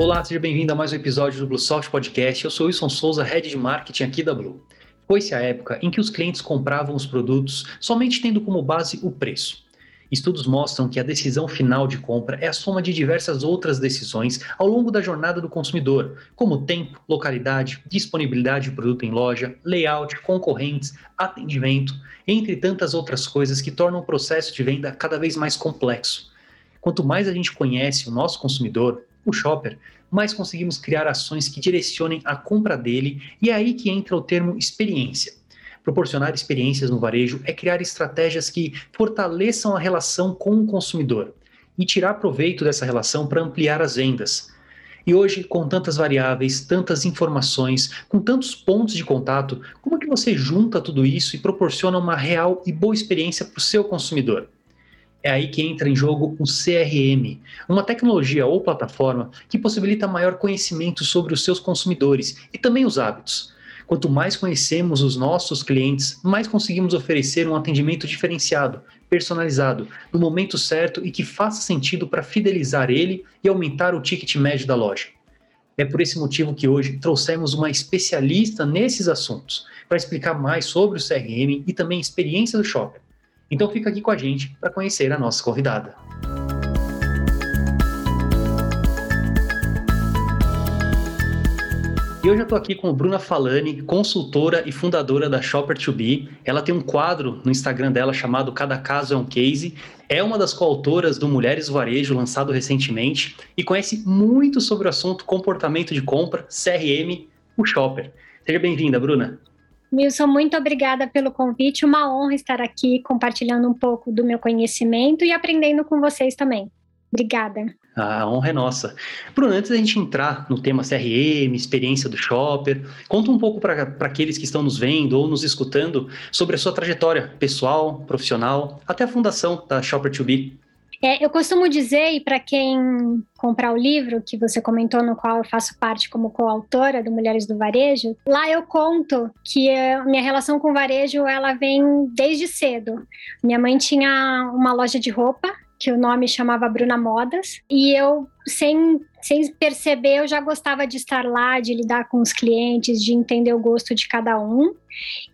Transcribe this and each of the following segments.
Olá, seja bem-vindo a mais um episódio do Bluesoft Podcast. Eu sou Wilson Souza, Head de Marketing aqui da Blue. Foi-se a época em que os clientes compravam os produtos somente tendo como base o preço. Estudos mostram que a decisão final de compra é a soma de diversas outras decisões ao longo da jornada do consumidor, como tempo, localidade, disponibilidade de produto em loja, layout, concorrentes, atendimento, entre tantas outras coisas que tornam o processo de venda cada vez mais complexo. Quanto mais a gente conhece o nosso consumidor, o shopper, mais conseguimos criar ações que direcionem a compra dele e é aí que entra o termo experiência. Proporcionar experiências no varejo é criar estratégias que fortaleçam a relação com o consumidor e tirar proveito dessa relação para ampliar as vendas. E hoje, com tantas variáveis, tantas informações, com tantos pontos de contato, como é que você junta tudo isso e proporciona uma real e boa experiência para o seu consumidor? É aí que entra em jogo o CRM, uma tecnologia ou plataforma que possibilita maior conhecimento sobre os seus consumidores e também os hábitos. Quanto mais conhecemos os nossos clientes, mais conseguimos oferecer um atendimento diferenciado, personalizado, no momento certo e que faça sentido para fidelizar ele e aumentar o ticket médio da loja. É por esse motivo que hoje trouxemos uma especialista nesses assuntos para explicar mais sobre o CRM e também a experiência do shopper. Então fica aqui com a gente para conhecer a nossa convidada. E hoje eu estou aqui com Bruna Falani, consultora e fundadora da Shopper2B. Ela tem um quadro no Instagram dela chamado Cada Caso é um Case. É uma das coautoras do Mulheres Varejo, lançado recentemente, e conhece muito sobre o assunto comportamento de compra, CRM, o Shopper. Seja bem-vinda, Bruna. Milson, muito obrigada pelo convite. Uma honra estar aqui compartilhando um pouco do meu conhecimento e aprendendo com vocês também. Obrigada. A honra é nossa. Bruno, antes da gente entrar no tema CRM, experiência do shopper, conta um pouco para aqueles que estão nos vendo ou nos escutando sobre a sua trajetória pessoal, profissional, até a fundação da Shopper2B. É, eu costumo dizer, e para quem comprar o livro que você comentou, no qual eu faço parte como coautora do Mulheres do Varejo, lá eu conto que a minha relação com o varejo ela vem desde cedo. Minha mãe tinha uma loja de roupa que o nome chamava Bruna Modas, e eu, sem, sem perceber, eu já gostava de estar lá, de lidar com os clientes, de entender o gosto de cada um.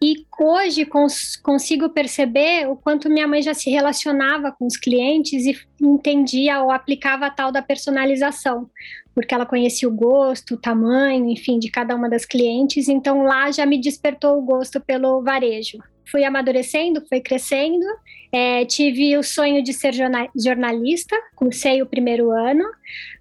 E hoje cons consigo perceber o quanto minha mãe já se relacionava com os clientes e entendia ou aplicava a tal da personalização, porque ela conhecia o gosto, o tamanho, enfim, de cada uma das clientes, então lá já me despertou o gosto pelo varejo fui amadurecendo, fui crescendo. É, tive o sonho de ser jornalista, cursei o primeiro ano,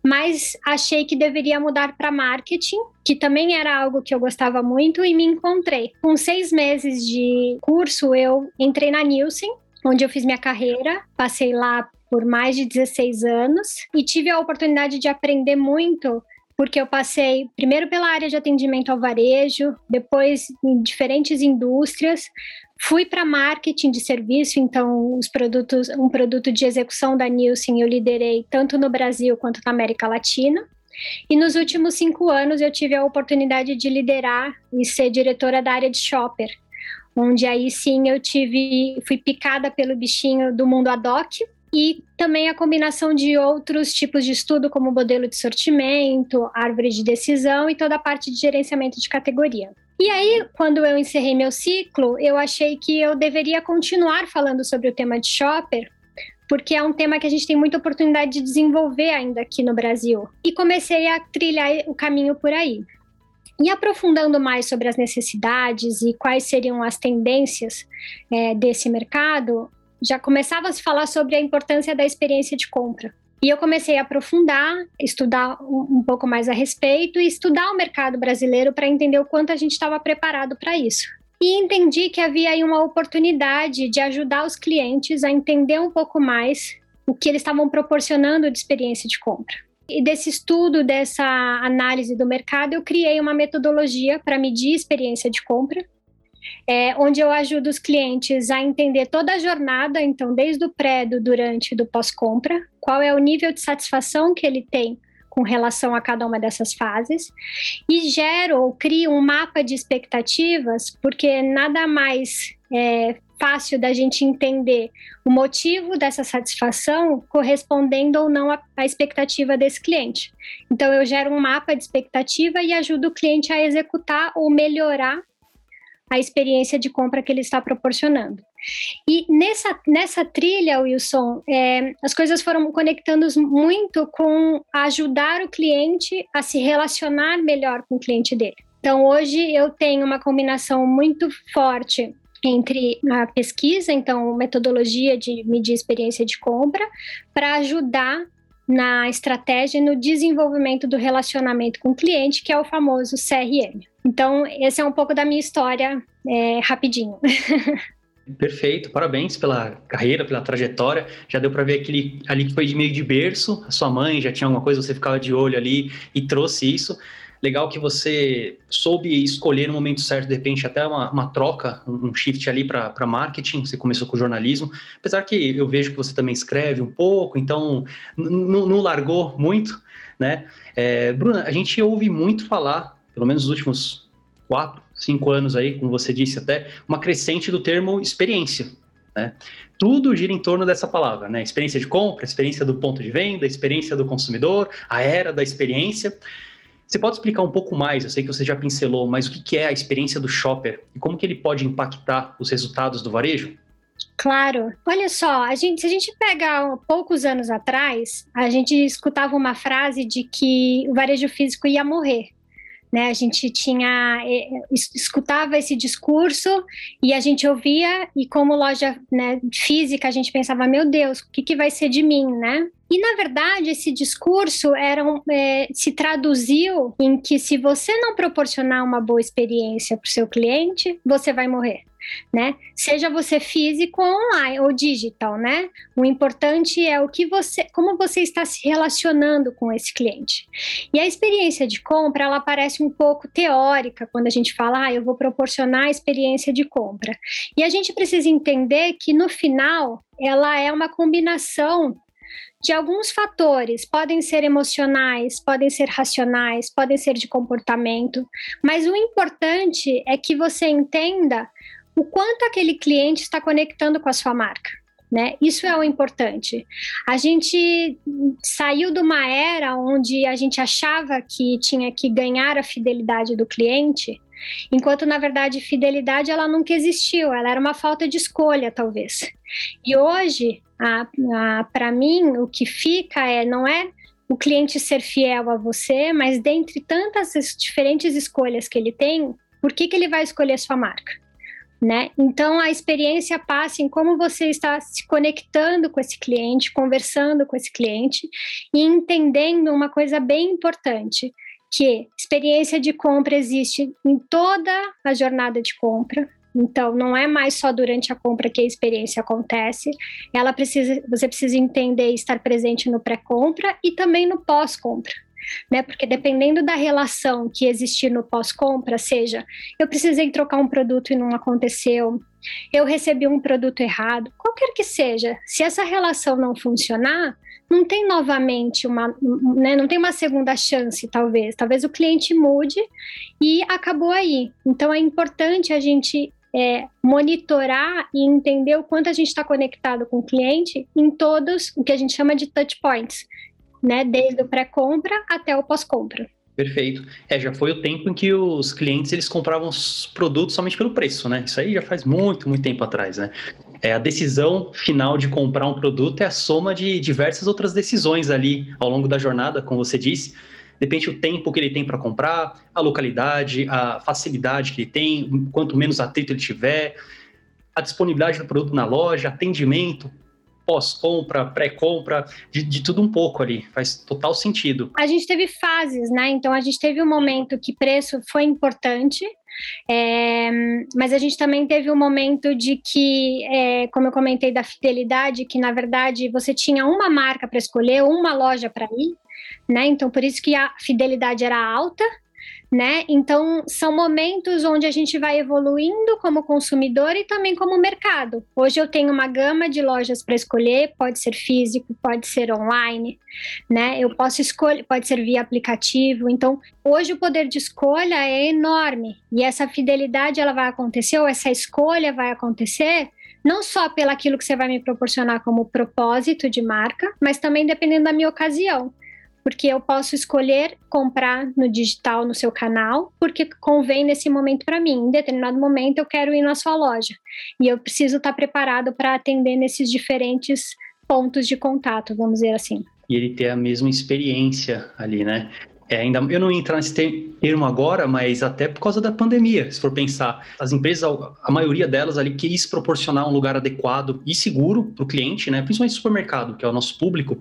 mas achei que deveria mudar para marketing, que também era algo que eu gostava muito, e me encontrei. Com seis meses de curso, eu entrei na Nielsen, onde eu fiz minha carreira, passei lá por mais de 16 anos e tive a oportunidade de aprender muito porque eu passei primeiro pela área de atendimento ao varejo, depois em diferentes indústrias, fui para marketing de serviço, então os produtos, um produto de execução da Nielsen eu liderei tanto no Brasil quanto na América Latina. E nos últimos cinco anos eu tive a oportunidade de liderar e ser diretora da área de shopper, onde aí sim eu tive, fui picada pelo bichinho do mundo ad hoc, e também a combinação de outros tipos de estudo, como modelo de sortimento, árvore de decisão e toda a parte de gerenciamento de categoria. E aí, quando eu encerrei meu ciclo, eu achei que eu deveria continuar falando sobre o tema de shopper, porque é um tema que a gente tem muita oportunidade de desenvolver ainda aqui no Brasil. E comecei a trilhar o caminho por aí. E aprofundando mais sobre as necessidades e quais seriam as tendências é, desse mercado, já começava a se falar sobre a importância da experiência de compra. E eu comecei a aprofundar, estudar um, pouco mais a respeito e estudar o mercado brasileiro para entender o quanto a gente estava preparado para isso. E entendi que havia aí uma oportunidade de ajudar os clientes a entender um pouco mais o que eles estavam proporcionando de experiência de compra. E desse estudo, dessa análise do mercado, eu criei uma metodologia para medir experiência de compra é, onde eu ajudo os clientes a entender toda a jornada, então, desde o pré, do durante e do pós-compra, qual é o nível de satisfação que ele tem com relação a cada uma dessas fases, e gero ou crio um mapa de expectativas, porque nada mais é, fácil da gente entender o motivo dessa satisfação correspondendo ou não à, expectativa desse cliente. Então, eu gero um mapa de expectativa e ajudo o cliente a executar ou melhorar a experiência de compra que ele está proporcionando. E nessa, nessa trilha, Wilson, é, as coisas foram conectando muito com ajudar o cliente a se relacionar melhor com o cliente dele. Então, hoje eu tenho uma combinação muito forte entre a pesquisa, então metodologia de medir experiência de compra, para ajudar na estratégia e no desenvolvimento do relacionamento com o cliente, que é o famoso CRM. Então, esse é um pouco da minha história, é, rapidinho. Perfeito, parabéns pela carreira, pela trajetória. Já deu para ver aquele ali que foi de meio de berço. A sua mãe já tinha alguma coisa, você ficava de olho ali e trouxe isso. Legal que você soube escolher no momento certo, de repente, até uma, uma troca, um shift ali para marketing. Você começou com jornalismo. Apesar que eu vejo que você também escreve um pouco, então não largou muito, né? É, Bruna, a gente ouve muito falar, pelo menos nos últimos quatro, cinco anos aí, como você disse até, uma crescente do termo experiência. Né? Tudo gira em torno dessa palavra, né? Experiência de compra, experiência do ponto de venda, experiência do consumidor, a era da experiência. Você pode explicar um pouco mais? Eu sei que você já pincelou, mas o que é a experiência do shopper e como que ele pode impactar os resultados do varejo? Claro. Olha só, a gente, se a gente pegar poucos anos atrás, a gente escutava uma frase de que o varejo físico ia morrer. Né, a gente tinha eh, escutava esse discurso e a gente ouvia e como loja né, física a gente pensava meu Deus o que, que vai ser de mim né e, na verdade, esse discurso era um, é, se traduziu em que se você não proporcionar uma boa experiência para o seu cliente, você vai morrer. Né? Seja você físico online ou digital, né? O importante é o que você, como você está se relacionando com esse cliente. E a experiência de compra, ela parece um pouco teórica quando a gente fala, ah, eu vou proporcionar a experiência de compra. E a gente precisa entender que no final ela é uma combinação de alguns fatores, podem ser emocionais, podem ser racionais, podem ser de comportamento, mas o importante é que você entenda o quanto aquele cliente está conectando com a sua marca. Né? Isso é o importante. A gente saiu de uma era onde a gente achava que tinha que ganhar a fidelidade do cliente, enquanto na verdade fidelidade ela nunca existiu, ela era uma falta de escolha talvez. E hoje para mim, o que fica é não é o cliente ser fiel a você, mas dentre tantas diferentes escolhas que ele tem, por que, que ele vai escolher a sua marca? Né? Então a experiência passa em como você está se conectando com esse cliente, conversando com esse cliente e entendendo uma coisa bem importante, que experiência de compra existe em toda a jornada de compra, então, não é mais só durante a compra que a experiência acontece. Ela precisa, você precisa entender e estar presente no pré-compra e também no pós-compra. Né? Porque dependendo da relação que existir no pós-compra, seja eu precisei trocar um produto e não aconteceu, eu recebi um produto errado, qualquer que seja, se essa relação não funcionar, não tem novamente uma, né, não tem uma segunda chance, talvez. Talvez o cliente mude e acabou aí. Então é importante a gente é, monitorar e entender o quanto a gente está conectado com o cliente em todos o que a gente chama de touch points, né? Desde o pré-compra até o pós-compra. Perfeito. É, já foi o tempo em que os clientes eles compravam os produtos somente pelo preço, né? Isso aí já faz muito, muito tempo atrás, né? É, a decisão final de comprar um produto é a soma de diversas outras decisões ali ao longo da jornada, como você disse depende do tempo que ele tem para comprar, a localidade, a facilidade que ele tem, quanto menos atrito ele tiver, a disponibilidade do produto na loja, atendimento, pós-compra, pré-compra, de, de, tudo um pouco ali, faz total sentido. A gente teve fases, né? Então a gente teve um momento que preço foi importante, é, mas a gente também teve um momento de que, é, como eu comentei da fidelidade, que na verdade você tinha uma marca para escolher, uma loja para ir, né? Então, por isso que a fidelidade era alta, né? Então, são momentos onde a gente vai evoluindo como consumidor e também como mercado. Hoje eu tenho uma gama de lojas para escolher, pode ser físico, pode ser online, né? Eu posso escolher, pode ser via aplicativo. Então, hoje o poder de escolha é enorme e essa fidelidade ela vai acontecer ou essa escolha vai acontecer não só pelo aquilo que você vai me proporcionar como propósito de marca, mas também dependendo da minha ocasião porque eu posso escolher comprar no digital no seu canal, porque convém nesse momento para mim. Em determinado momento eu quero ir na sua loja e eu preciso estar tá preparado para atender nesses diferentes pontos de contato, vamos dizer assim. E ele ter a mesma experiência ali, né? É, ainda, eu não entrar nesse termo agora, mas até por causa da pandemia, se for pensar. As empresas, a maioria delas ali quis proporcionar um lugar adequado e seguro para o cliente, né? principalmente supermercado, que é o nosso público,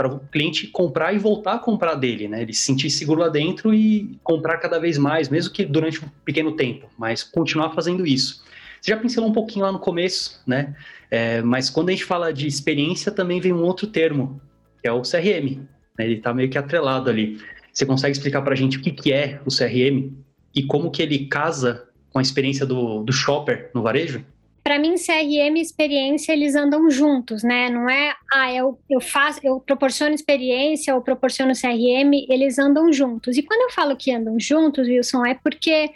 para o cliente comprar e voltar a comprar dele, né? Ele se sentir seguro lá dentro e comprar cada vez mais, mesmo que durante um pequeno tempo, mas continuar fazendo isso. Você já pincelou um pouquinho lá no começo, né? É, mas quando a gente fala de experiência, também vem um outro termo, que é o CRM. Né? Ele está meio que atrelado ali. Você consegue explicar para a gente o que, que é o CRM e como que ele casa com a experiência do, do shopper no varejo? Para mim, CRM e experiência, eles andam juntos, né? Não é, ah, eu, eu faço, eu proporciono experiência ou proporciono CRM, eles andam juntos. E quando eu falo que andam juntos, Wilson, é porque,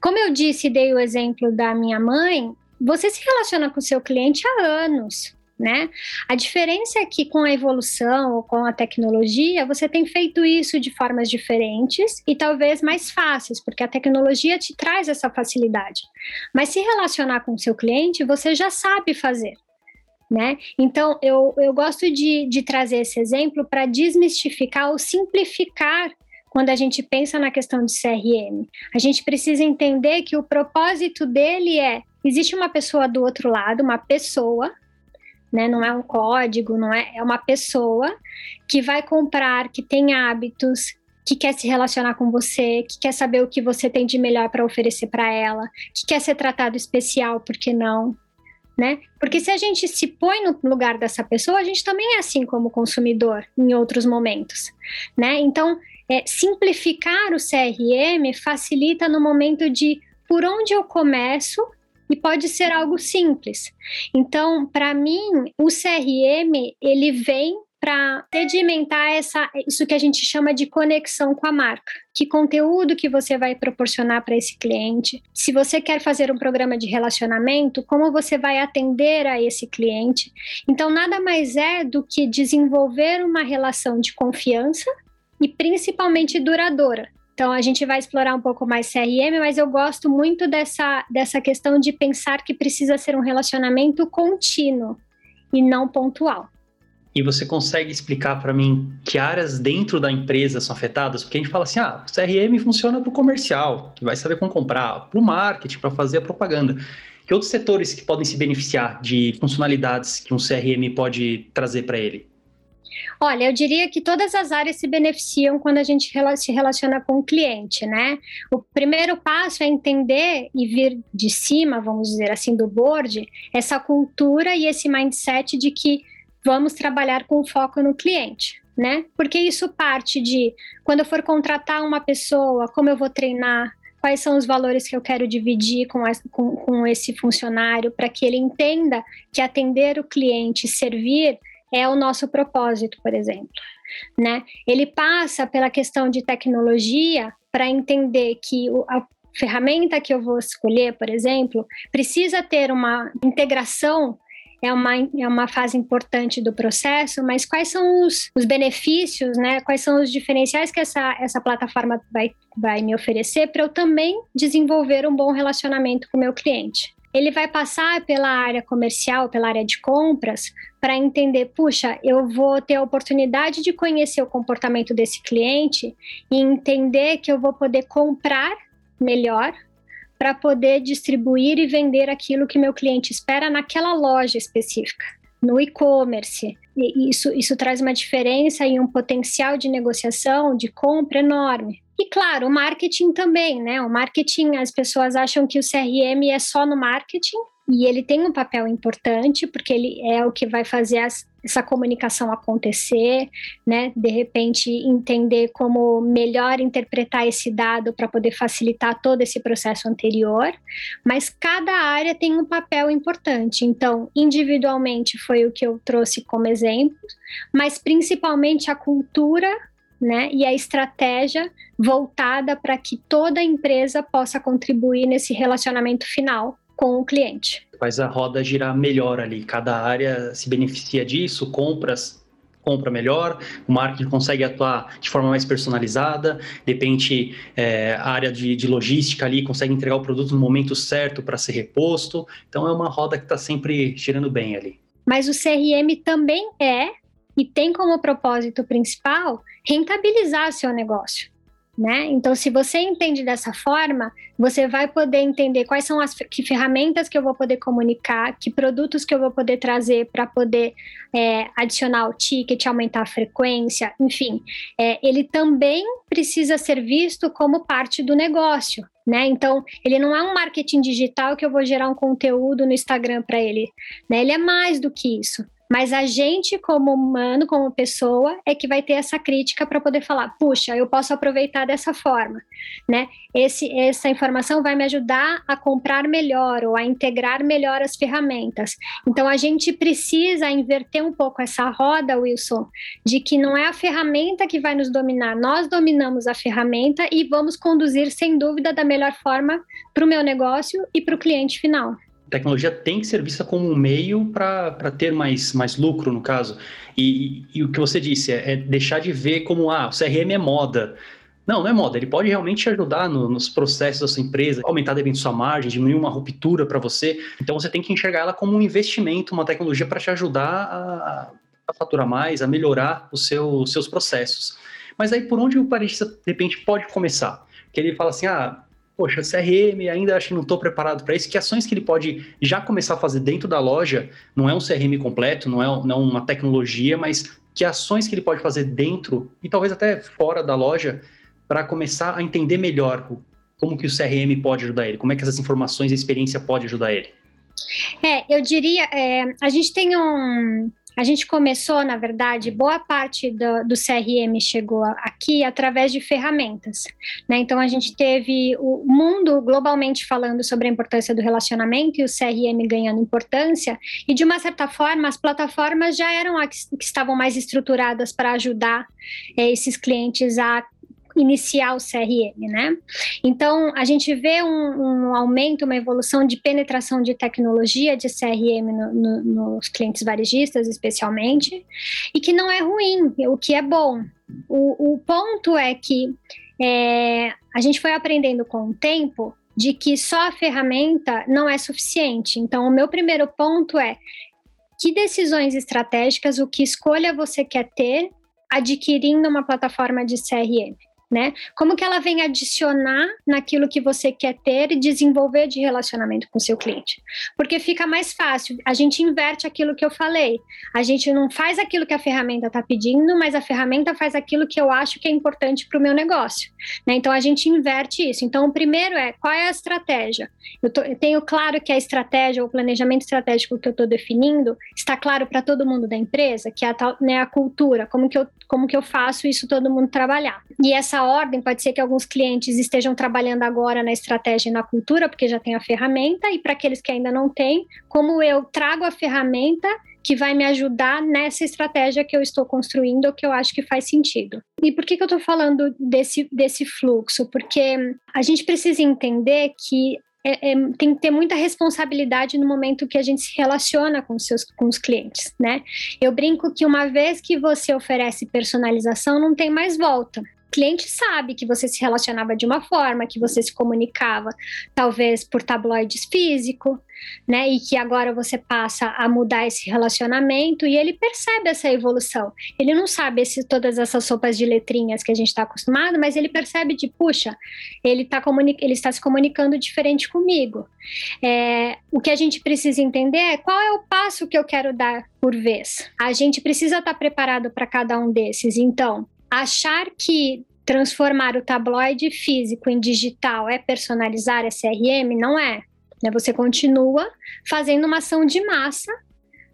como eu disse, dei o exemplo da minha mãe, você se relaciona com o seu cliente há anos né? A diferença é que com a evolução com a tecnologia, você tem feito isso de formas diferentes e talvez mais fáceis, porque a tecnologia te traz essa facilidade. Mas se relacionar com o seu cliente, você já sabe fazer. Né? Então, eu, eu gosto de, de trazer esse exemplo para desmistificar ou simplificar quando a gente pensa na questão de CRM. A gente precisa entender que o propósito dele é: existe uma pessoa do outro lado, uma pessoa né? Não é um código, não é, é uma pessoa que vai comprar, que tem hábitos, que quer se relacionar com você, que quer saber o que você tem de melhor para oferecer para ela, que quer ser tratado especial, por que não? Né? Porque se a gente se põe no lugar dessa pessoa, a gente também é assim como consumidor em outros momentos, né? Então, é, simplificar o CRM facilita no momento de por onde eu começo e pode ser algo simples. Então, para mim, o CRM ele vem para sedimentar essa, isso que a gente chama de conexão com a marca. Que conteúdo que você vai proporcionar para esse cliente? Se você quer fazer um programa de relacionamento, como você vai atender a esse cliente? Então, nada mais é do que desenvolver uma relação de confiança e principalmente duradoura. Então a gente vai explorar um pouco mais CRM, mas eu gosto muito dessa, dessa questão de pensar que precisa ser um relacionamento contínuo e não pontual. E você consegue explicar para mim que áreas dentro da empresa são afetadas? Porque a gente fala assim, ah, o CRM funciona para o comercial, que vai saber como comprar, para o marketing, para fazer a propaganda. Que outros setores que podem se beneficiar de funcionalidades que um CRM pode trazer para ele? Olha, eu diria que todas as áreas se beneficiam quando a gente se relaciona com o cliente, né? O primeiro passo é entender e vir de cima, vamos dizer assim, do board, essa cultura e esse mindset de que vamos trabalhar com foco no cliente. Né? Porque isso parte de quando eu for contratar uma pessoa, como eu vou treinar, quais são os valores que eu quero dividir com, com, com esse funcionário, para que ele entenda que atender o cliente, servir, é o nosso propósito, por exemplo. Né? Ele passa pela questão de tecnologia para entender que a ferramenta que eu vou escolher, por exemplo, precisa ter uma integração é uma, é uma fase importante do processo, mas quais são os, os benefícios, né? Quais são os diferenciais que essa, essa plataforma vai, vai me oferecer para eu também desenvolver um bom relacionamento com o meu cliente? Ele vai passar pela área comercial, pela área de compras, para entender, puxa, eu vou ter a oportunidade de conhecer o comportamento desse cliente e entender que eu vou poder comprar melhor para poder distribuir e vender aquilo que meu cliente espera naquela loja específica, no e-commerce, isso, isso traz uma diferença e um potencial de negociação, de compra enorme. E claro, o marketing também, né? O marketing, as pessoas acham que o CRM é só no marketing, e ele tem um papel importante, porque ele é o que vai fazer as, essa comunicação acontecer, né? De repente, entender como melhor interpretar esse dado para poder facilitar todo esse processo anterior. Mas cada área tem um papel importante. Então, individualmente foi o que eu trouxe como exemplo, mas principalmente a cultura né, e a estratégia voltada para que toda empresa possa contribuir nesse relacionamento final com o cliente. Faz a roda girar melhor ali, cada área se beneficia disso, compras compra melhor, o marketing consegue atuar de forma mais personalizada, de repente é, a área de, de, logística ali consegue entregar o produto no momento certo para ser reposto, então é uma roda que está sempre girando bem ali. Mas o CRM também é e tem como propósito principal rentabilizar seu negócio. Né? Então, se você entende dessa forma, você vai poder entender quais são as que ferramentas que eu vou poder comunicar, que produtos que eu vou poder trazer para poder é, adicionar o ticket, aumentar a frequência, enfim. É, ele também precisa ser visto como parte do negócio. Né? Então, ele não é um marketing digital que eu vou gerar um conteúdo no Instagram para ele. Né? Ele é mais do que isso. Mas a gente, como humano, como pessoa, é que vai ter essa crítica para poder falar: puxa, eu posso aproveitar dessa forma, né? Esse, essa informação vai me ajudar a comprar melhor ou a integrar melhor as ferramentas. Então a gente precisa inverter um pouco essa roda, Wilson, de que não é a ferramenta que vai nos dominar, nós dominamos a ferramenta e vamos conduzir, sem dúvida, da melhor forma para o meu negócio e para o cliente final tecnologia tem que ser vista como um meio para ter mais, mais lucro, no caso. E, e, e o que você disse é, é, deixar de ver como, ah, o CRM é moda. Não, não é moda. Ele pode realmente te ajudar no, nos processos da sua empresa, aumentar de sua margem, diminuir uma ruptura para você. Então você tem que enxergar ela como um investimento, uma tecnologia para te ajudar a, a, faturar mais, a melhorar os seu, seus processos. Mas aí por onde o parista de repente pode começar? Que ele fala assim, ah, poxa, CRM, ainda acho que não estou preparado para isso. Que ações que ele pode já começar a fazer dentro da loja? Não é um CRM completo, não é, não é uma tecnologia, mas que ações que ele pode fazer dentro e talvez até fora da loja para começar a entender melhor como que o CRM pode ajudar ele, como é que essas informações e experiência pode ajudar ele. É, eu diria, é, a gente tem um, a gente começou, na verdade, boa parte do, do CRM chegou aqui através de ferramentas. Né? Então, a gente teve o mundo globalmente falando sobre a importância do relacionamento e o CRM ganhando importância, e de uma certa forma, as plataformas já eram as que estavam mais estruturadas para ajudar é, esses clientes a iniciar o CRM, né? Então, a gente vê um, um, aumento, uma evolução de penetração de tecnologia de CRM no, no, nos clientes varejistas, especialmente, e que não é ruim, o que é bom. O, o ponto é que é, a gente foi aprendendo com o tempo de que só a ferramenta não é suficiente. Então, o meu primeiro ponto é que decisões estratégicas, o que escolha você quer ter adquirindo uma plataforma de CRM né? Como que ela vem adicionar naquilo que você quer ter e desenvolver de relacionamento com seu cliente? Porque fica mais fácil, a gente inverte aquilo que eu falei. A gente não faz aquilo que a ferramenta está pedindo, mas a ferramenta faz aquilo que eu acho que é importante para o meu negócio. Né? Então a gente inverte isso. Então o primeiro é qual é a estratégia? Eu, tô, eu tenho claro que a estratégia, o planejamento estratégico que eu estou definindo está claro para todo mundo da empresa, que é a, né, a cultura, como que, eu, como que eu faço isso todo mundo trabalhar. E essa ordem, pode ser que alguns clientes estejam trabalhando agora na estratégia e na cultura, porque já tem a ferramenta, e para aqueles que ainda não têm, como eu trago a ferramenta que vai me ajudar nessa estratégia que eu estou construindo, que eu acho que faz sentido. E por que, que eu estou falando desse, desse fluxo? Porque a gente precisa entender que é, é, tem que ter muita responsabilidade no momento que a gente se relaciona com, seus, com os clientes, né? Eu brinco que uma vez que você oferece personalização, não tem mais volta. Cliente sabe que você se relacionava de uma forma, que você se comunicava, talvez por tabloides físico, né? E que agora você passa a mudar esse relacionamento e ele percebe essa evolução. Ele não sabe se todas essas sopas de letrinhas que a gente está acostumado, mas ele percebe de, puxa, ele, tá ele está se comunicando diferente comigo. É, o que a gente precisa entender é qual é o passo que eu quero dar por vez. A gente precisa estar tá preparado para cada um desses. Então, achar que transformar o tabloide físico em digital é personalizar a CRM, não é. Né? Você continua fazendo uma ação de massa,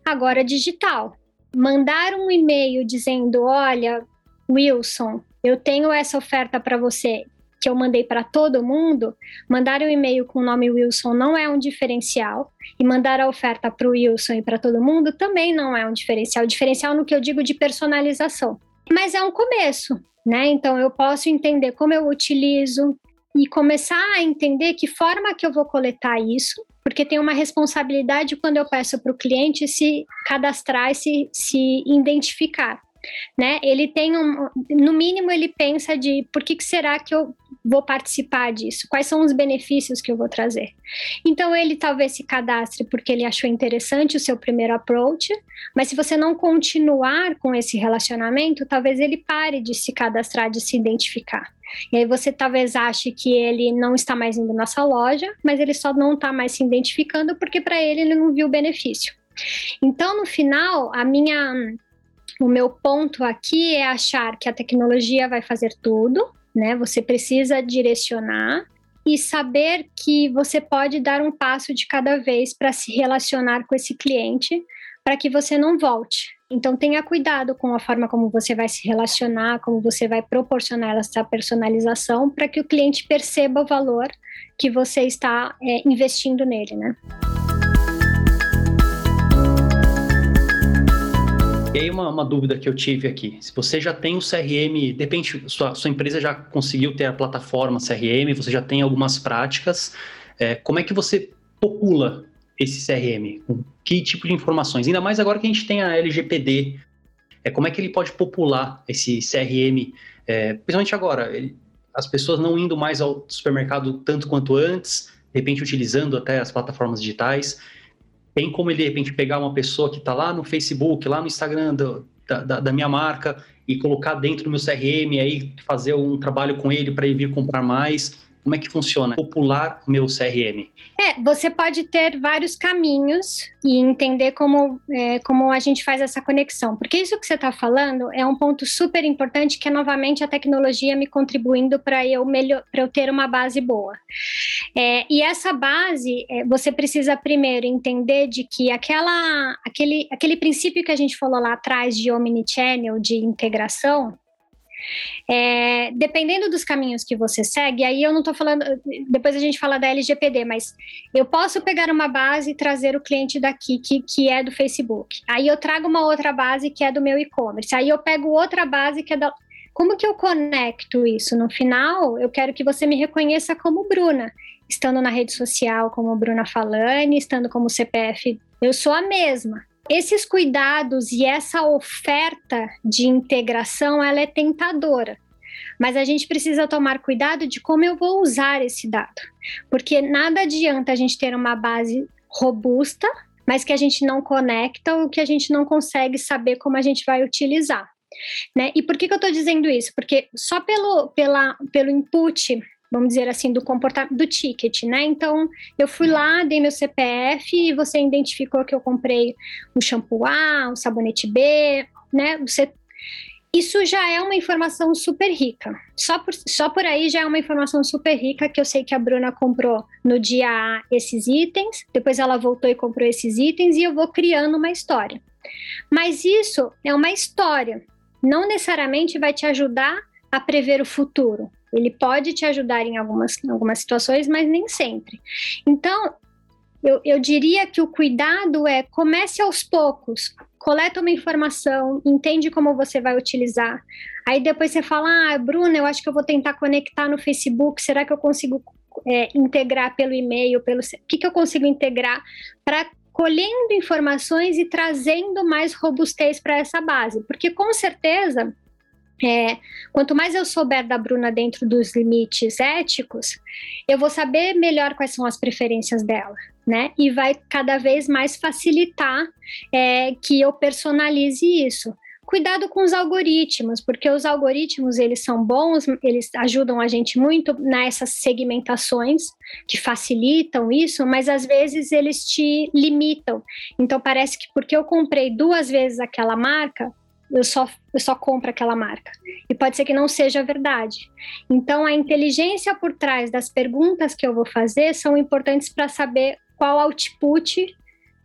agora digital. Mandar um e-mail dizendo: olha, Wilson, eu tenho essa oferta para você que eu mandei para todo mundo, mandar um e-mail com o nome Wilson não é um diferencial, e mandar a oferta para o Wilson e para todo mundo também não é um diferencial. O diferencial no que eu digo de personalização. Mas é um começo, né? Então eu posso entender como eu utilizo e começar a entender que forma que eu vou coletar isso, porque tem uma responsabilidade quando eu peço para o cliente se cadastrar e se, se identificar. Né? Ele tem um, no mínimo ele pensa de por que, que será que eu vou participar disso? Quais são os benefícios que eu vou trazer? Então ele talvez se cadastre porque ele achou interessante o seu primeiro approach, mas se você não continuar com esse relacionamento, talvez ele pare de se cadastrar, de se identificar. E aí você talvez ache que ele não está mais indo nessa loja, mas ele só não está mais se identificando porque para ele ele não viu o benefício. Então, no final, a minha o meu ponto aqui é achar que a tecnologia vai fazer tudo, né? Você precisa direcionar e saber que você pode dar um passo de cada vez para se relacionar com esse cliente, para que você não volte. Então tenha cuidado com a forma como você vai se relacionar, como você vai proporcionar essa personalização, para que o cliente perceba o valor que você está é, investindo nele, né? Aí uma, uma, dúvida que eu tive aqui, se você já tem o CRM, de repente sua, sua empresa já conseguiu ter a plataforma CRM, você já tem algumas práticas, é, como é que você popula esse CRM? Com que tipo de informações? Ainda mais agora que a gente tem a LGPD, é, como é que ele pode popular esse CRM, é, principalmente agora, ele, as pessoas não indo mais ao supermercado tanto quanto antes, de repente utilizando até as plataformas digitais, tem como ele, de repente, pegar uma pessoa que está lá no Facebook, lá no Instagram do, da, da, minha marca e colocar dentro do meu CRM, aí fazer um trabalho com ele para ele vir comprar mais. Como é que funciona? Popular meu CRM. É, você pode ter vários caminhos e entender como, é, como a gente faz essa conexão. Porque isso que você está falando é um ponto super importante, que é novamente a tecnologia me contribuindo para eu, melhor, eu ter uma base boa. É, e essa base, é, você precisa primeiro entender de que aquela, aquele, aquele princípio que a gente falou lá atrás de omnichannel, de integração, é, dependendo dos caminhos que você segue, aí eu não estou falando, depois a gente fala da LGPD, mas eu posso pegar uma base e trazer o cliente daqui, que, que é do Facebook. Aí eu trago uma outra base que é do meu e-commerce. Aí eu pego outra base que é da. Como que eu conecto isso? No final, eu quero que você me reconheça como Bruna, estando na rede social como Bruna Falani, estando como CPF, eu sou a mesma. Esses cuidados e essa oferta de integração, ela é tentadora. Mas a gente precisa tomar cuidado de como eu vou usar esse dado. Porque nada adianta a gente ter uma base robusta, mas que a gente não conecta ou que a gente não consegue saber como a gente vai utilizar. Né? E por que, que eu estou dizendo isso? Porque só pelo, pela, pelo input vamos dizer assim, do comportamento do ticket, né? Então, eu fui lá, dei meu CPF e você identificou que eu comprei um shampoo A, um sabonete B, né? Você isso já é uma informação super rica. Só por, só por aí já é uma informação super rica que eu sei que a Bruna comprou no dia A esses itens, depois ela voltou e comprou esses itens e eu vou criando uma história. Mas isso é uma história, não necessariamente vai te ajudar a prever o futuro. Ele pode te ajudar em algumas, em algumas situações, mas nem sempre. Então, eu, eu diria que o cuidado é comece aos poucos, coleta uma informação, entende como você vai utilizar. Aí depois você fala, ah, Bruna, eu acho que eu vou tentar conectar no Facebook, será que eu consigo é, integrar pelo e-mail, pelo o que, que eu consigo integrar para colhendo informações e trazendo mais robustez para essa base, porque com certeza É, quanto mais eu souber da Bruna dentro dos limites éticos, eu vou saber melhor quais são as preferências dela, né? E vai cada vez mais facilitar é, que eu personalize isso. Cuidado com os algoritmos, porque os algoritmos eles são bons, eles ajudam a gente muito nessas segmentações que facilitam isso, mas às vezes eles te limitam. Então parece que porque eu comprei duas vezes aquela marca, eu só, eu só compro aquela marca. E pode ser que não seja verdade. Então, a inteligência por trás das perguntas que eu vou fazer são importantes para saber qual output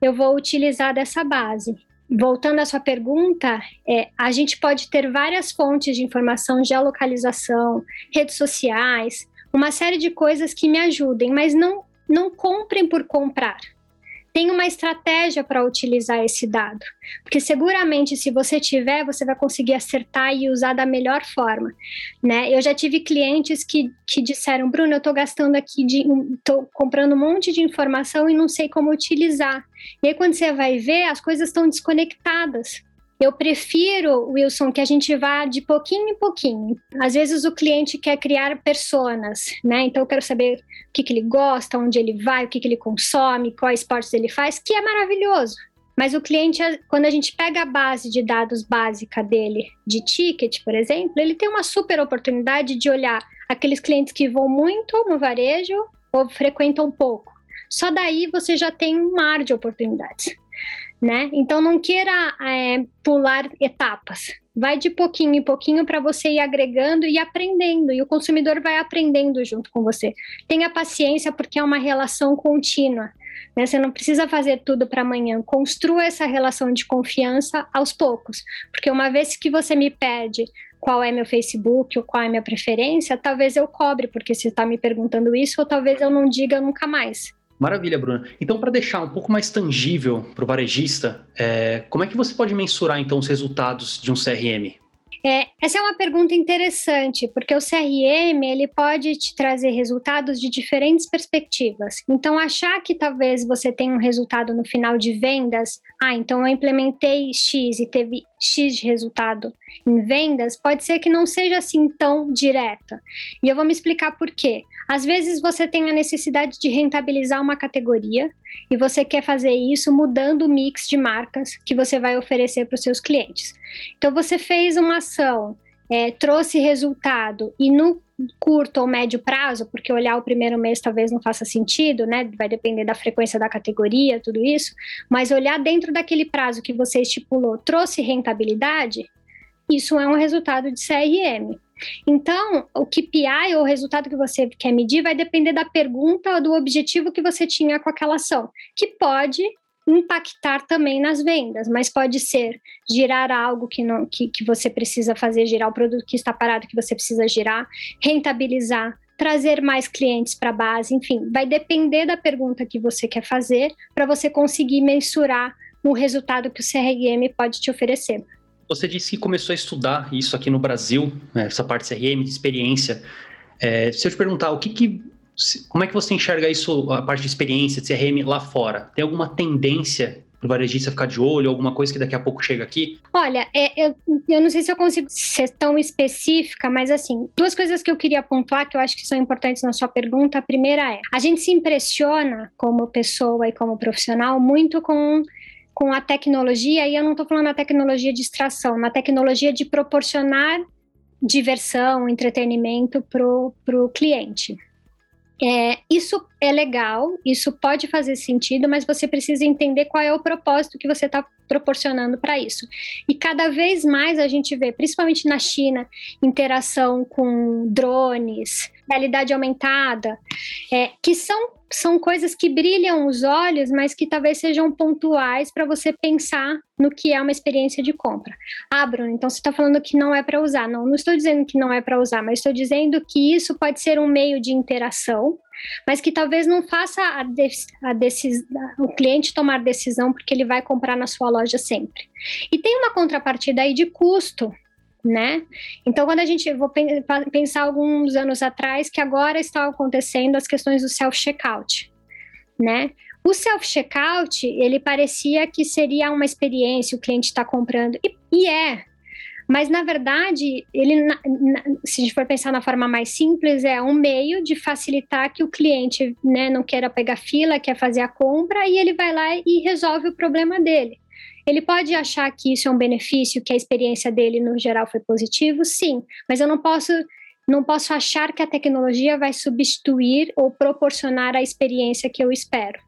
eu vou utilizar dessa base voltando à sua pergunta, é, a gente pode ter várias fontes de informação, geolocalização, redes sociais, uma série de coisas que me ajudem, mas não, não comprem por comprar tem uma estratégia para utilizar esse dado. Porque seguramente, se você tiver, você vai conseguir acertar e usar da melhor forma. Né? Eu já tive clientes que, que disseram, Bruno, eu estou gastando aqui, estou comprando um monte de informação e não sei como utilizar. E aí, quando você vai ver, as coisas estão desconectadas. Eu prefiro, Wilson, que a gente vá de pouquinho em pouquinho. Às vezes o cliente quer criar personas, né? Então eu quero saber o que, que ele gosta, onde ele vai, o que, que ele consome, quais esportes ele faz, que é maravilhoso. Mas o cliente, quando a gente pega a base de dados básica dele, de ticket, por exemplo, ele tem uma super oportunidade de olhar aqueles clientes que vão muito no varejo ou frequentam pouco. Só daí você já tem um mar de oportunidades né? Então não queira é, pular etapas. Vai de pouquinho em pouquinho para você ir agregando e aprendendo, e o consumidor vai aprendendo junto com você. Tenha paciência, porque é uma relação contínua. Né? Você não precisa fazer tudo para amanhã. Construa essa relação de confiança aos poucos, porque uma vez que você me pede qual é meu Facebook ou qual é minha preferência, talvez eu cobre, porque você está me perguntando isso, ou talvez eu não diga nunca mais. Maravilha, Bruna. Então, para deixar um pouco mais tangível para o varejista, é, como é que você pode mensurar então os resultados de um CRM? É, essa é uma pergunta interessante, porque o CRM ele pode te trazer resultados de diferentes perspectivas. Então, achar que talvez você tenha um resultado no final de vendas, ah, então eu implementei X e teve X de resultado em vendas, pode ser que não seja assim tão direta. E eu vou me explicar por quê. Às vezes você tem a necessidade de rentabilizar uma categoria e você quer fazer isso mudando o mix de marcas que você vai oferecer para os seus clientes. Então você fez uma ação, é, trouxe resultado e no curto ou médio prazo, porque olhar o primeiro mês talvez não faça sentido, né? Vai depender da frequência da categoria, tudo isso, mas olhar dentro daquele prazo que você estipulou, trouxe rentabilidade, isso é um resultado de CRM. Então, o KPI, ou o resultado que você quer medir, vai depender da pergunta ou do objetivo que você tinha com aquela ação, que pode impactar também nas vendas, mas pode ser girar algo que, não, que, que você precisa fazer, girar o produto que está parado que você precisa girar, rentabilizar, trazer mais clientes para a base, enfim, vai depender da pergunta que você quer fazer para você conseguir mensurar o resultado que o CRM pode te oferecer. Você disse que começou a estudar isso aqui no Brasil, né, essa parte CRM, de experiência. É, se eu te perguntar, o que, que como é que você enxerga isso, a parte de experiência de CRM lá fora? Tem alguma tendência para o varejista ficar de olho, alguma coisa que daqui a pouco chega aqui? Olha, é, eu, eu não sei se eu consigo ser tão específica, mas assim, duas coisas que eu queria pontuar que eu acho que são importantes na sua pergunta. A primeira é: a gente se impressiona como pessoa e como profissional muito com com a tecnologia, e eu não estou falando a tecnologia de extração, na tecnologia de proporcionar diversão, entretenimento para o cliente. É, isso é legal, isso pode fazer sentido, mas você precisa entender qual é o propósito que você está proporcionando para isso. E cada vez mais a gente vê, principalmente na China, interação com drones, realidade aumentada, é, que são são coisas que brilham os olhos, mas que talvez sejam pontuais para você pensar no que é uma experiência de compra. Ah, Bruno, então você está falando que não é para usar. Não, não estou dizendo que não é para usar, mas estou dizendo que isso pode ser um meio de interação, mas que talvez não faça a, a o cliente tomar decisão porque ele vai comprar na sua loja sempre. E tem uma contrapartida aí de custo, né? Então, quando a gente vou pensar alguns anos atrás que agora estão acontecendo as questões do self-checkout, né? O self-checkout, ele parecia que seria uma experiência, o cliente está comprando, e, e, é, Mas, na verdade, ele, se a gente for pensar na forma mais simples, é um meio de facilitar que o cliente né, não queira pegar fila, quer fazer a compra, e ele vai lá e resolve o problema dele. Ele pode achar que isso é um benefício, que a experiência dele no geral foi positivo, sim, mas eu não posso não posso achar que a tecnologia vai substituir ou proporcionar a experiência que eu espero,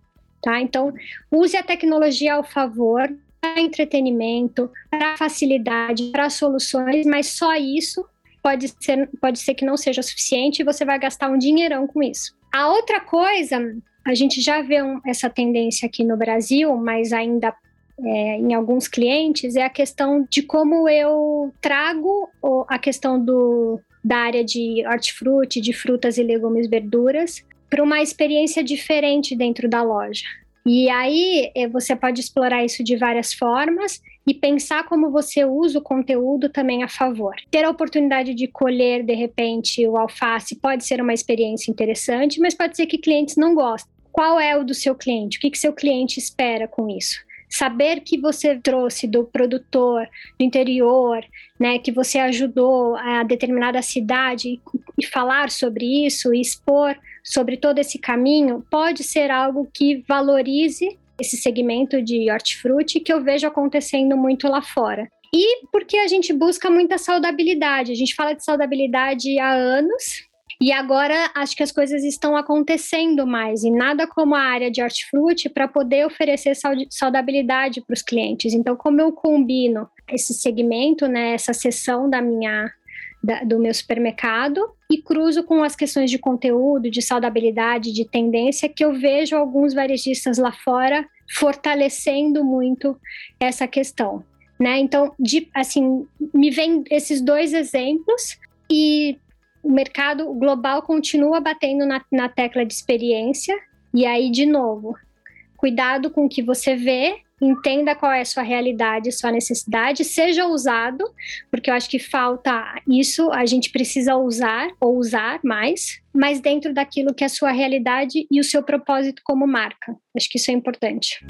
tá? Então, use a tecnologia ao favor para entretenimento, para facilidade, para soluções, mas só isso pode ser, pode ser que não seja suficiente e você vai gastar um dinheirão com isso. A outra coisa, a gente já vê um, essa tendência aqui no Brasil, mas ainda é, em alguns clientes, é a questão de como eu trago a questão do, da área de hortifruti, de frutas e legumes verduras, para uma experiência diferente dentro da loja. E aí é, você pode explorar isso de várias formas e pensar como você usa o conteúdo também a favor. Ter a oportunidade de colher, de repente, o alface pode ser uma experiência interessante, mas pode ser que clientes não gostem. Qual é o do seu cliente? O que, que seu cliente espera com isso? Saber que você trouxe do produtor do interior, né, que você ajudou a determinada cidade e falar sobre isso, e expor sobre todo esse caminho, pode ser algo que valorize esse segmento de hortifruti que eu vejo acontecendo muito lá fora. E porque a gente busca muita saudabilidade, a gente fala de saudabilidade há anos, e agora acho que as coisas estão acontecendo mais e nada como a área de hortifruti para poder oferecer saudabilidade para os clientes. Então, como eu combino esse segmento, né, essa seção da minha da, do meu supermercado e cruzo com as questões de conteúdo, de saudabilidade, de tendência que eu vejo alguns varejistas lá fora fortalecendo muito essa questão. Né? Então, de, assim, me vem esses dois exemplos e o mercado global continua batendo na, na tecla de experiência. E aí, de novo, cuidado com o que você vê, entenda qual é a sua realidade, sua necessidade, seja usado, porque eu acho que falta isso, a gente precisa usar ou usar mais, mas dentro daquilo que é a sua realidade e o seu propósito como marca. Acho que isso é importante.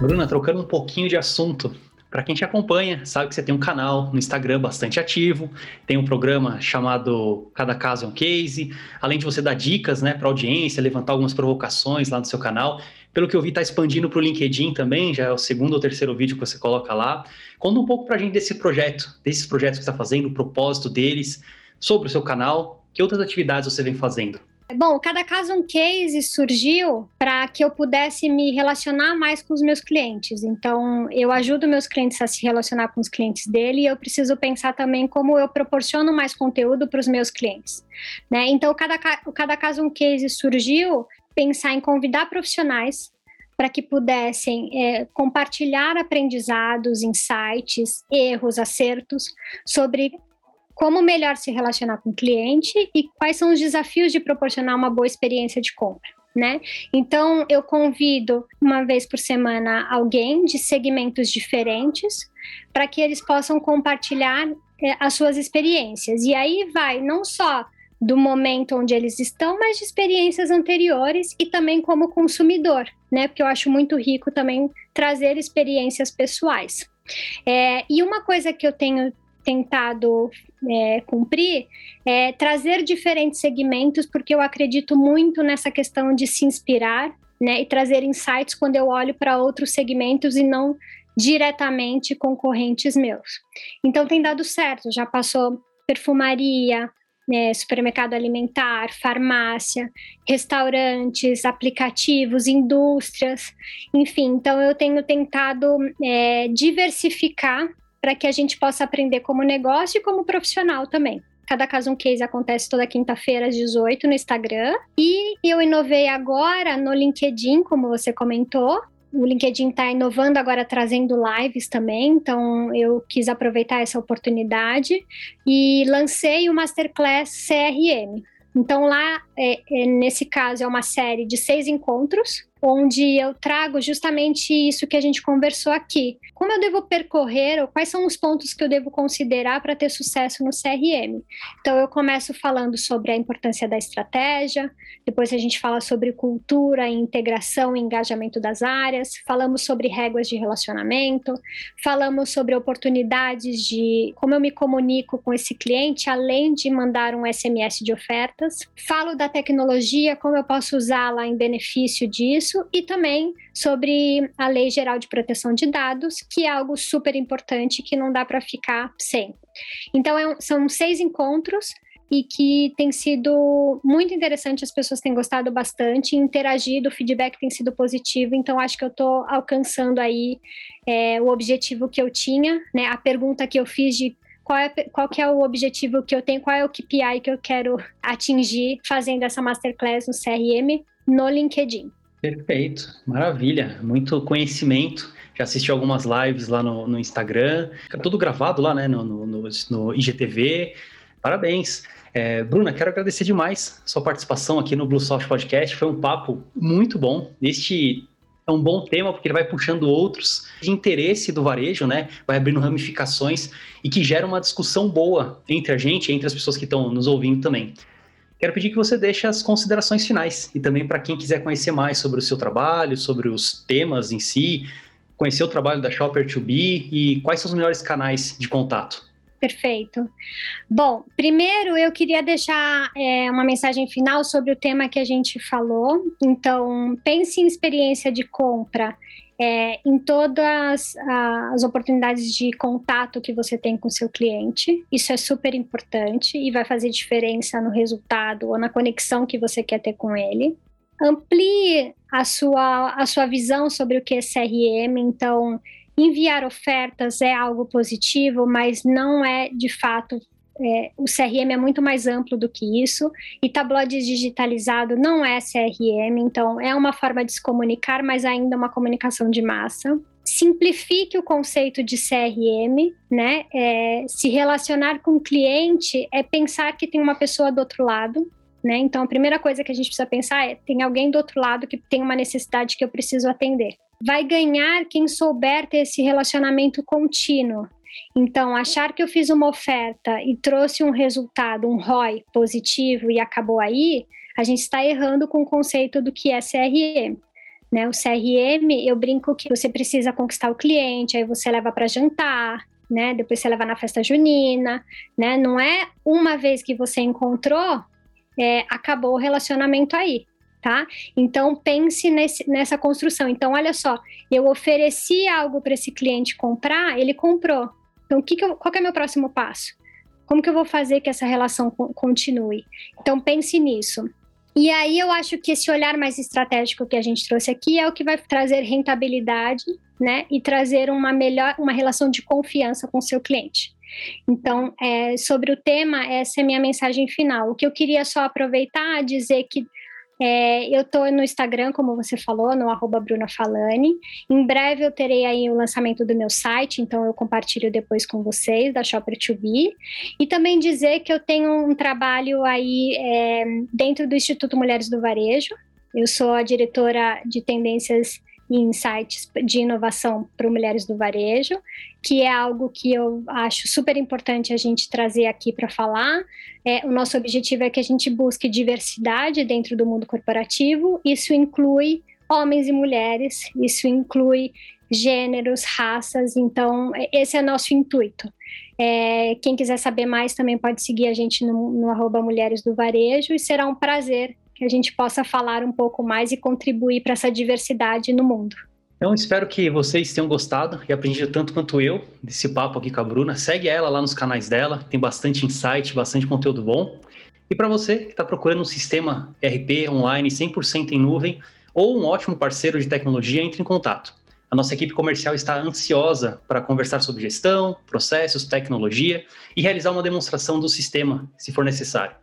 Bruna, trocando um pouquinho de assunto, para quem te acompanha, sabe que você tem um canal no Instagram bastante ativo, tem um programa chamado Cada Caso é um Case, além de você dar dicas né, para audiência, levantar algumas provocações lá no seu canal. Pelo que eu vi, está expandindo para o LinkedIn também, já é o segundo ou terceiro vídeo que você coloca lá. Conta um pouco para a gente desse projeto, desses projetos que você está fazendo, o propósito deles, sobre o seu canal, que outras atividades você vem fazendo. Bom, cada caso um case surgiu para que eu pudesse me relacionar mais com os meus clientes. Então, eu ajudo meus clientes a se relacionar com os clientes dele e eu preciso pensar também como eu proporciono mais conteúdo para os meus clientes. Né? Então, cada, cada caso um case surgiu pensar em convidar profissionais para que pudessem é, compartilhar aprendizados, insights, erros, acertos sobre como melhor se relacionar com o cliente e quais são os desafios de proporcionar uma boa experiência de compra. Né? Então, eu convido uma vez por semana alguém de segmentos diferentes para que eles possam compartilhar é, as suas experiências. E aí vai não só do momento onde eles estão, mas de experiências anteriores e também como consumidor, né? Porque eu acho muito rico também trazer experiências pessoais. É, e uma coisa que eu tenho tentado é, cumprir é trazer diferentes segmentos, porque eu acredito muito nessa questão de se inspirar né, e trazer insights quando eu olho para outros segmentos e não diretamente concorrentes meus. Então tem dado certo, já passou perfumaria, né, supermercado alimentar, farmácia, restaurantes, aplicativos, indústrias, enfim. Então eu tenho tentado é, diversificar para que a gente possa aprender como negócio e como profissional também. Cada caso um case acontece toda quinta-feira às 18 no Instagram. E eu inovei agora no LinkedIn, como você comentou. O LinkedIn está inovando agora, trazendo lives também, então eu quis aproveitar essa oportunidade e lancei o Masterclass CRM. Então lá é, é, nesse caso, é uma série de seis encontros onde eu trago justamente isso que a gente conversou aqui. Como eu devo percorrer, ou quais são os pontos que eu devo considerar para ter sucesso no CRM? Então, eu começo falando sobre a importância da estratégia, depois a gente fala sobre cultura, integração e engajamento das áreas, falamos sobre regras de relacionamento, falamos sobre oportunidades de como eu me comunico com esse cliente, além de mandar um SMS de ofertas, falo da tecnologia, como eu posso usá-la em benefício disso isso e também sobre a Lei Geral de Proteção de Dados, que é algo super importante que não dá para ficar sem. Então, é, são seis encontros e que tem sido muito interessante, as pessoas têm gostado bastante, interagido, o feedback tem sido positivo, então acho que eu estou alcançando aí é, o objetivo que eu tinha, né? A pergunta que eu fiz de qual é, qual que é o objetivo que eu tenho, qual é o KPI que eu quero atingir fazendo essa masterclass no CRM no LinkedIn. Perfeito, maravilha, muito conhecimento. Já assisti algumas lives lá no, no Instagram, fica tudo gravado lá, né, no, no, no IGTV. Parabéns. É, Bruna, quero agradecer demais sua participação aqui no Bluesoft Podcast. Foi um papo muito bom. Este é um bom tema porque ele vai puxando outros de interesse do varejo, né? Vai abrindo ramificações e que gera uma discussão boa entre a gente, entre as pessoas que estão nos ouvindo também. Quero pedir que você deixe as considerações finais e também para quem quiser conhecer mais sobre o seu trabalho, sobre os temas em si, conhecer o trabalho da Shopper 2B e quais são os melhores canais de contato. Perfeito. Bom, primeiro eu queria deixar é, uma mensagem final sobre o tema que a gente falou. Então, pense em experiência de compra é, em todas as oportunidades de contato que você tem com seu cliente. Isso é super importante e vai fazer diferença no resultado ou na conexão que você quer ter com ele. Amplie a sua, a sua visão sobre o que é CRM, então enviar ofertas é algo positivo, mas não é de fato é, o CRM é muito mais amplo do que isso, e tabloide digitalizado não é CRM, então é uma forma de se comunicar, mas ainda uma comunicação de massa. Simplifique o conceito de CRM, né? É, se relacionar com o cliente é pensar que tem uma pessoa do outro lado, né? Então a primeira coisa que a gente precisa pensar é: tem alguém do outro lado que tem uma necessidade que eu preciso atender. Vai ganhar quem souber ter esse relacionamento contínuo, então, achar que eu fiz uma oferta e trouxe um resultado, um ROI positivo e acabou aí, a gente está errando com o conceito do que é CRM. Né? O CRM, eu brinco que você precisa conquistar o cliente, aí você leva para jantar, né? Depois você leva na festa junina, né? Não é uma vez que você encontrou, é, acabou o relacionamento aí, tá? Então pense nesse, nessa construção. Então, olha só, eu ofereci algo para esse cliente comprar, ele comprou. Então, que que eu, qual que é o meu próximo passo? Como que eu vou fazer que essa relação continue? Então, pense nisso. E aí eu acho que esse olhar mais estratégico que a gente trouxe aqui é o que vai trazer rentabilidade, né? E trazer uma melhor, uma relação de confiança com o seu cliente. Então, é, sobre o tema, essa é a minha mensagem final. O que eu queria só aproveitar dizer que é, eu estou no Instagram, como você falou, no arroba Bruna Falani. Em breve eu terei aí o lançamento do meu site, então eu compartilho depois com vocês, da Shopper 2B. E também dizer que eu tenho um trabalho aí é, dentro do Instituto Mulheres do Varejo. Eu sou a diretora de tendências e insights de inovação para mulheres do varejo, que é algo que eu acho super importante a gente trazer aqui para falar. É, o nosso objetivo é que a gente busque diversidade dentro do mundo corporativo. Isso inclui homens e mulheres, isso inclui gêneros, raças. Então, esse é nosso intuito. É, quem quiser saber mais também pode seguir a gente no, no Mulheres do Varejo e será um prazer a gente possa falar um pouco mais e contribuir para essa diversidade no mundo. Então, espero que vocês tenham gostado e aprendido tanto quanto eu desse papo aqui com a Bruna. Segue ela lá nos canais dela, tem bastante insight, bastante conteúdo bom. E para você que está procurando um sistema RP online 100% em nuvem ou um ótimo parceiro de tecnologia, entre em contato. A nossa equipe comercial está ansiosa para conversar sobre gestão, processos, tecnologia e realizar uma demonstração do sistema, se for necessário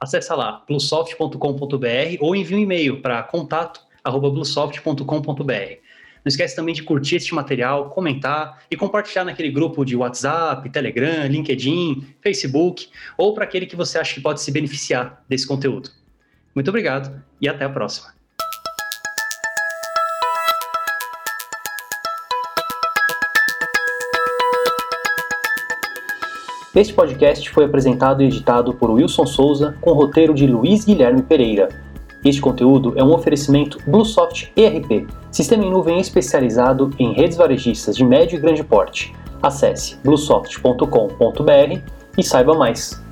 acessa lá bluesoft.com.br ou envie um e-mail para contato@bluesoft.com.br. Não esquece também de curtir este material, comentar e compartilhar naquele grupo de WhatsApp, Telegram, LinkedIn, Facebook ou para aquele que você acha que pode se beneficiar desse conteúdo. Muito obrigado e até a próxima. Este podcast foi apresentado e editado por Wilson Souza, com roteiro de Luiz Guilherme Pereira. Este conteúdo é um oferecimento Bluesoft ERP, sistema em nuvem especializado em redes varejistas de médio e grande porte. Acesse bluesoft.com.br e saiba mais.